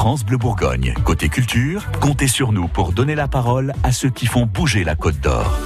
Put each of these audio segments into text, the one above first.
France Bleu Bourgogne. Côté culture, comptez sur nous pour donner la parole à ceux qui font bouger la Côte d'Or.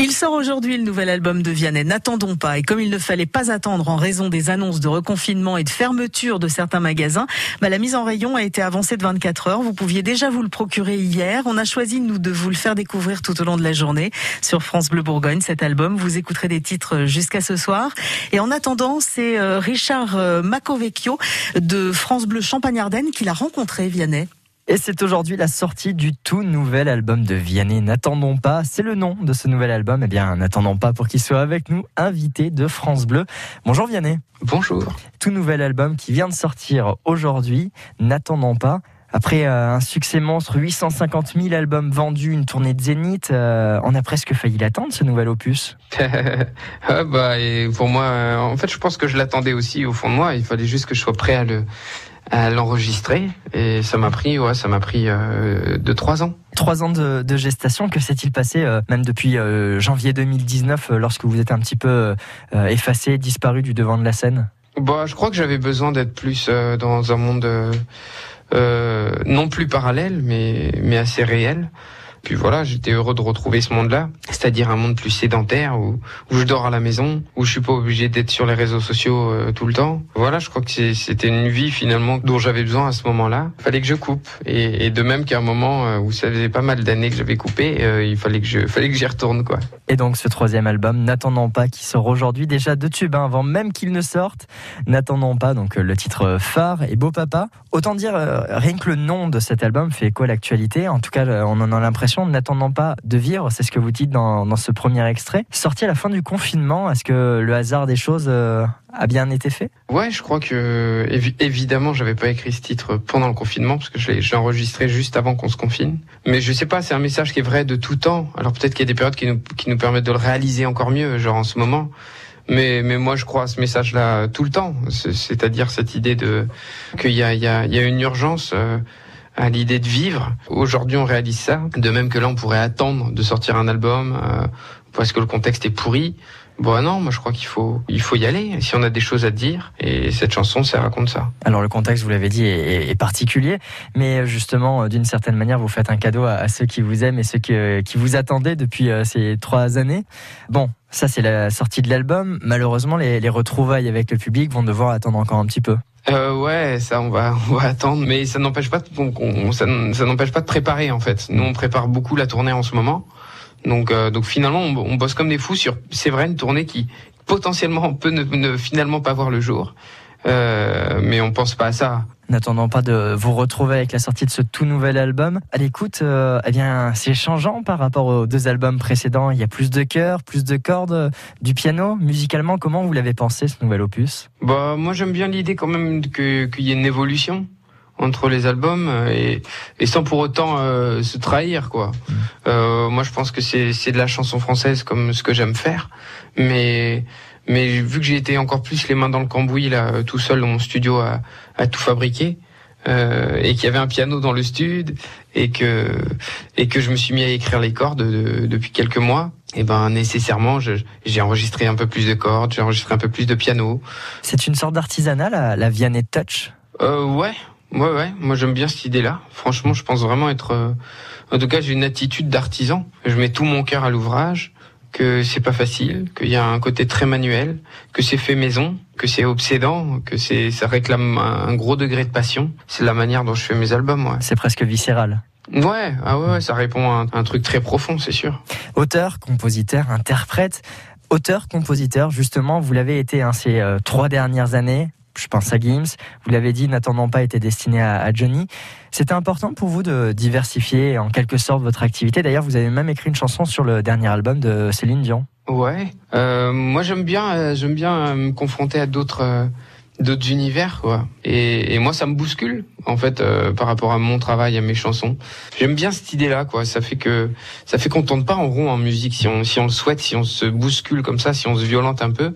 Il sort aujourd'hui le nouvel album de Vianney. N'attendons pas. Et comme il ne fallait pas attendre en raison des annonces de reconfinement et de fermeture de certains magasins, bah, la mise en rayon a été avancée de 24 heures. Vous pouviez déjà vous le procurer hier. On a choisi, nous, de vous le faire découvrir tout au long de la journée sur France Bleu Bourgogne, cet album. Vous écouterez des titres jusqu'à ce soir. Et en attendant, c'est euh, Richard euh, Macovecchio de France Bleu Champagne-Ardenne qui l'a rencontré, Vianney. Et c'est aujourd'hui la sortie du tout nouvel album de Vianney. N'attendons pas, c'est le nom de ce nouvel album. Eh bien, n'attendons pas pour qu'il soit avec nous, invité de France Bleu. Bonjour Vianney. Bonjour. Tout nouvel album qui vient de sortir aujourd'hui. N'attendons pas. Après euh, un succès monstre, 850 000 albums vendus, une tournée de Zénith, euh, on a presque failli l'attendre ce nouvel opus. ah bah et pour moi, euh, en fait, je pense que je l'attendais aussi au fond de moi. Il fallait juste que je sois prêt à le à l'enregistrer. Et ça m'a pris ouais ça m'a pris euh, de trois ans. Trois ans de, de gestation que s'est-il passé euh, même depuis euh, janvier 2019 euh, lorsque vous êtes un petit peu effacé disparu du devant de la scène? Bah je crois que j'avais besoin d'être plus dans un monde non plus parallèle mais mais assez réel puis voilà, j'étais heureux de retrouver ce monde-là, c'est-à-dire un monde plus sédentaire où, je dors à la maison, où je suis pas obligé d'être sur les réseaux sociaux euh, tout le temps. Voilà, je crois que c'était une vie finalement dont j'avais besoin à ce moment-là. Il fallait que je coupe. Et, de même qu'à un moment euh, où ça faisait pas mal d'années que j'avais coupé, euh, il fallait que je, fallait que j'y retourne quoi. Et donc ce troisième album, n'attendons pas, qui sort aujourd'hui, déjà deux tubes hein, avant même qu'il ne sorte. N'attendons pas, donc le titre phare et Beau Papa. Autant dire, rien que le nom de cet album fait quoi l'actualité. En tout cas, on en a l'impression n'attendant pas de vivre, c'est ce que vous dites dans, ce premier extrait. Sorti à la fin du confinement, est-ce que le hasard des choses euh, a bien été fait? Ouais, je crois que évi évidemment, j'avais pas écrit ce titre pendant le confinement parce que je l'ai enregistré juste avant qu'on se confine. Mais je sais pas, c'est un message qui est vrai de tout temps. Alors peut-être qu'il y a des périodes qui nous, permettent de le réaliser encore mieux, genre en ce moment. Mais, moi, je crois à ce message-là tout le temps. C'est-à-dire cette idée de qu'il y a une urgence. Euh, à l'idée de vivre. Aujourd'hui, on réalise ça. De même que là, on pourrait attendre de sortir un album euh, parce que le contexte est pourri. Bon, non, moi je crois qu'il faut, il faut y aller si on a des choses à dire. Et cette chanson, ça raconte ça. Alors le contexte, vous l'avez dit, est, particulier, mais justement, euh, d'une certaine manière, vous faites un cadeau à, à ceux qui vous aiment et ceux qui, qui vous attendaient depuis euh, ces trois années. Bon, ça c'est la sortie de l'album. Malheureusement, les, les retrouvailles avec le public vont devoir attendre encore un petit peu. Euh, ouais, ça on va on va attendre, mais ça n'empêche pas on, on, ça, n'empêche pas de préparer en fait. Nous on prépare beaucoup la tournée en ce moment, donc euh, donc finalement on, on, bosse comme des fous sur c'est vrai une tournée qui potentiellement peut ne, ne finalement pas voir le jour, euh, mais on pense pas à ça. N'attendant pas de vous retrouver avec la sortie de ce tout nouvel album, à l'écoute, euh, eh bien, c'est changeant par rapport aux deux albums précédents. Il y a plus de chœurs, plus de cordes, du piano. Musicalement, comment vous l'avez pensé ce nouvel opus? Bah, moi, j'aime bien l'idée quand même qu'il y ait une évolution entre les albums et, et sans pour autant euh, se trahir quoi. Mmh. Euh, moi je pense que c'est c'est de la chanson française comme ce que j'aime faire, mais mais vu que j'ai été encore plus les mains dans le cambouis là tout seul dans mon studio à, à tout fabriquer euh, et qu'il y avait un piano dans le studio et que et que je me suis mis à écrire les cordes de, depuis quelques mois et ben nécessairement j'ai enregistré un peu plus de cordes j'ai enregistré un peu plus de piano c'est une sorte d'artisanat la, la Vianney Touch? Euh, ouais Ouais, ouais, moi j'aime bien cette idée-là. Franchement, je pense vraiment être. Euh... En tout cas, j'ai une attitude d'artisan. Je mets tout mon cœur à l'ouvrage, que c'est pas facile, qu'il y a un côté très manuel, que c'est fait maison, que c'est obsédant, que c'est ça réclame un gros degré de passion. C'est la manière dont je fais mes albums. Ouais. C'est presque viscéral. Ouais, ah ouais, ça répond à un, truc très profond, c'est sûr. Auteur, compositeur, interprète. Auteur, compositeur, justement, vous l'avez été hein, ces euh, trois dernières années je pense à Gims. Vous l'avez dit, n'attendant pas été destiné à, Johnny. C'était important pour vous de diversifier en quelque sorte votre activité. D'ailleurs, vous avez même écrit une chanson sur le dernier album de Céline Dion. Ouais, euh, moi j'aime bien, euh, j'aime bien me confronter à d'autres. Euh d'autres univers quoi. Et, et, moi ça me bouscule en fait euh, par rapport à mon travail à mes chansons. J'aime bien cette idée là quoi. Ça fait que ça fait qu'on tourne pas en rond en musique. Si on si on le souhaite si on se bouscule comme ça si on se violente un peu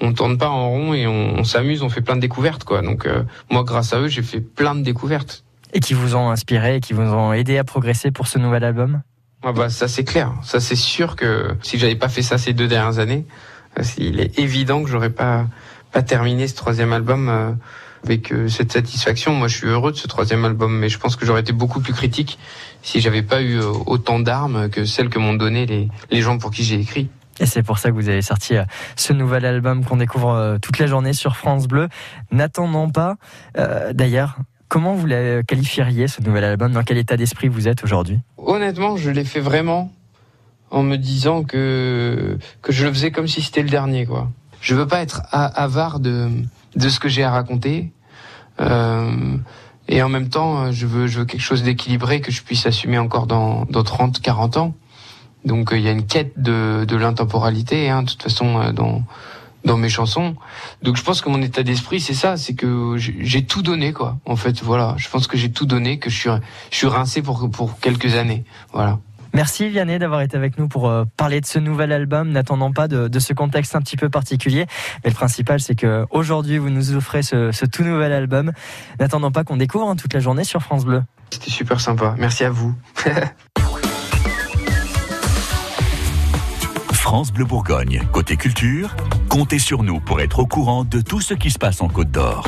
on tourne pas en rond et on, on s'amuse on fait plein de découvertes quoi. Donc euh, moi grâce à eux j'ai fait plein de découvertes. Et qui vous ont inspiré et qui vous ont aidé à progresser pour ce nouvel album? Ah bah ça c'est clair. Ça c'est sûr que si j'avais pas fait ça ces deux dernières années il est évident que j'aurais pas pas terminé ce troisième album euh, avec euh, cette satisfaction. Moi, je suis heureux de ce troisième album, mais je pense que j'aurais été beaucoup plus critique si j'avais pas eu euh, autant d'armes que celles que m'ont donné les, les gens pour qui j'ai écrit. Et c'est pour ça que vous avez sorti ce nouvel album qu'on découvre toute la journée sur France Bleu. N'attendons pas. D'ailleurs, comment vous la qualifieriez ce nouvel album? Dans quel état d'esprit vous êtes aujourd'hui? Honnêtement, je l'ai fait vraiment en me disant que que je le faisais comme si c'était le dernier, quoi. Je veux pas être avare de de ce que j'ai à raconter. Euh, et en même temps, je veux, je veux quelque chose d'équilibré que je puisse assumer encore dans, dans 30, 40 ans. Donc il y a une quête de, de l'intemporalité, hein, de toute façon, euh, dans, dans mes chansons. Donc je pense que mon état d'esprit, c'est ça, c'est que j'ai tout donné, quoi. En fait, voilà, je pense que j'ai tout donné, que je suis, je suis rincé pour, pour quelques années. Voilà. Merci Vianney d'avoir été avec nous pour euh, parler de ce nouvel album, n'attendant pas de, ce contexte un petit peu particulier. Mais le principal, c'est que aujourd'hui vous nous offrez ce, tout nouvel album, n'attendant pas qu'on découvre hein, toute la journée sur France Bleu. C'était super sympa. Merci à vous. France Bleu Bourgogne, côté culture, comptez sur nous pour être au courant de tout ce qui se passe en Côte d'Or.